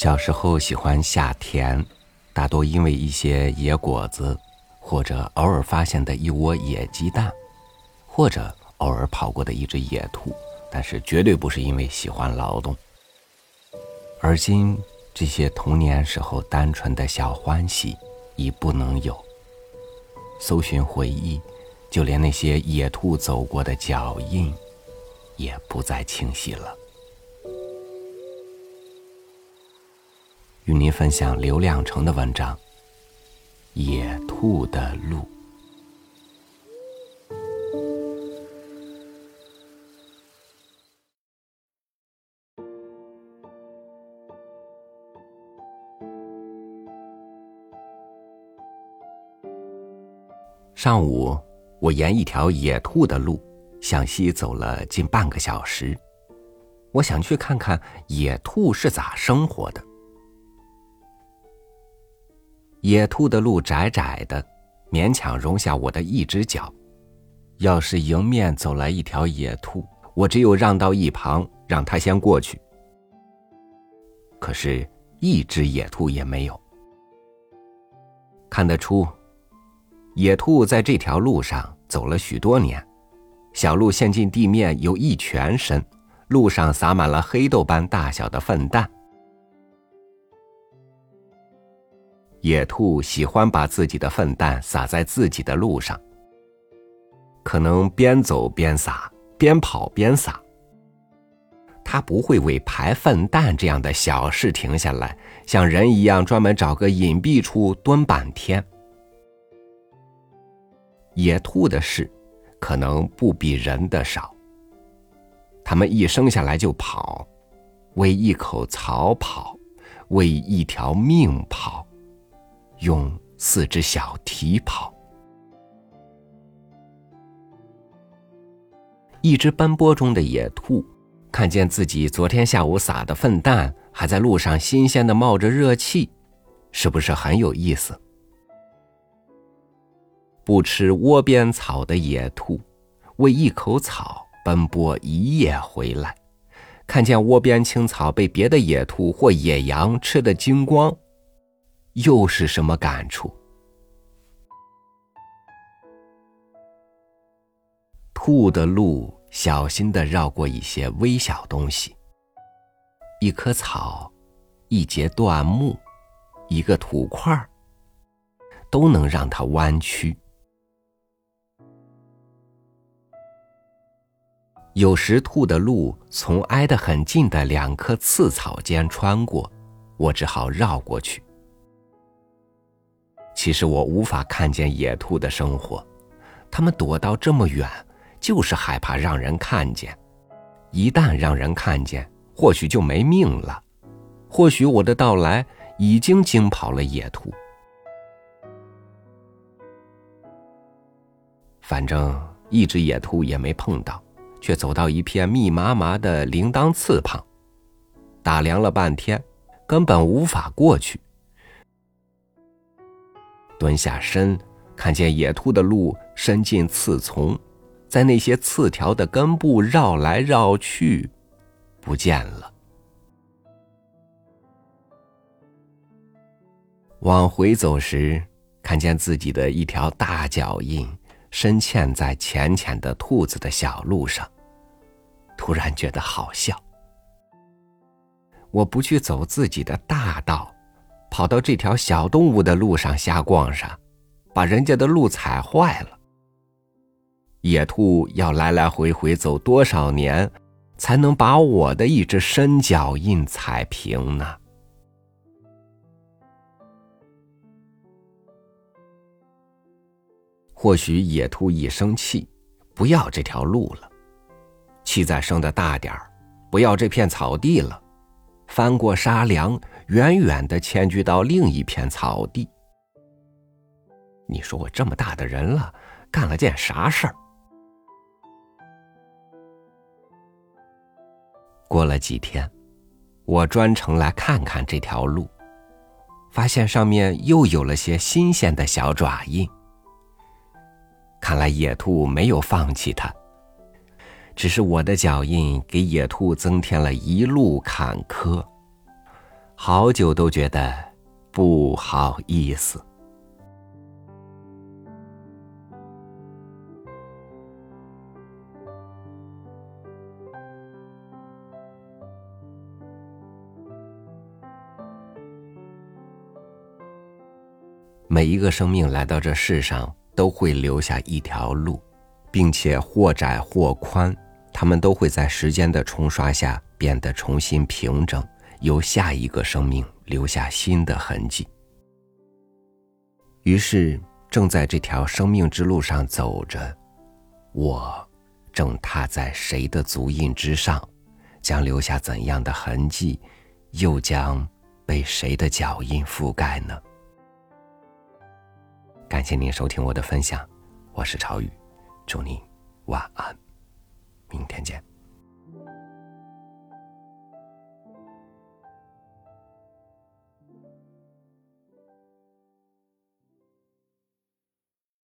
小时候喜欢下田，大多因为一些野果子，或者偶尔发现的一窝野鸡蛋，或者偶尔跑过的一只野兔，但是绝对不是因为喜欢劳动。而今这些童年时候单纯的小欢喜已不能有。搜寻回忆，就连那些野兔走过的脚印，也不再清晰了。与您分享刘亮程的文章《野兔的路》。上午，我沿一条野兔的路向西走了近半个小时。我想去看看野兔是咋生活的。野兔的路窄窄的，勉强容下我的一只脚。要是迎面走来一条野兔，我只有让到一旁，让它先过去。可是，一只野兔也没有。看得出，野兔在这条路上走了许多年。小路陷进地面有一拳深，路上撒满了黑豆般大小的粪蛋。野兔喜欢把自己的粪蛋撒在自己的路上，可能边走边撒，边跑边撒。它不会为排粪蛋这样的小事停下来，像人一样专门找个隐蔽处蹲半天。野兔的事，可能不比人的少。它们一生下来就跑，为一口草跑，为一条命跑。用四只小蹄跑。一只奔波中的野兔，看见自己昨天下午撒的粪蛋还在路上新鲜的冒着热气，是不是很有意思？不吃窝边草的野兔，为一口草奔波一夜回来，看见窝边青草被别的野兔或野羊吃得精光。又是什么感触？兔的路小心的绕过一些微小东西，一棵草，一节断木，一个土块儿，都能让它弯曲。有时兔的路从挨得很近的两棵刺草间穿过，我只好绕过去。其实我无法看见野兔的生活，它们躲到这么远，就是害怕让人看见。一旦让人看见，或许就没命了。或许我的到来已经惊跑了野兔。反正一只野兔也没碰到，却走到一片密麻麻的铃铛刺旁，打量了半天，根本无法过去。蹲下身，看见野兔的路伸进刺丛，在那些刺条的根部绕来绕去，不见了。往回走时，看见自己的一条大脚印深嵌在浅浅的兔子的小路上，突然觉得好笑。我不去走自己的大道。跑到这条小动物的路上瞎逛上，把人家的路踩坏了。野兔要来来回回走多少年，才能把我的一只深脚印踩平呢？或许野兔一生气，不要这条路了，气再生的大点儿，不要这片草地了。翻过沙梁，远远的迁居到另一片草地。你说我这么大的人了，干了件啥事儿？过了几天，我专程来看看这条路，发现上面又有了些新鲜的小爪印。看来野兔没有放弃它。只是我的脚印给野兔增添了一路坎坷，好久都觉得不好意思。每一个生命来到这世上，都会留下一条路，并且或窄或宽，他们都会在时间的冲刷下变得重新平整，由下一个生命留下新的痕迹。于是，正在这条生命之路上走着，我正踏在谁的足印之上，将留下怎样的痕迹，又将被谁的脚印覆盖呢？感谢您收听我的分享，我是朝雨，祝您晚安，明天见。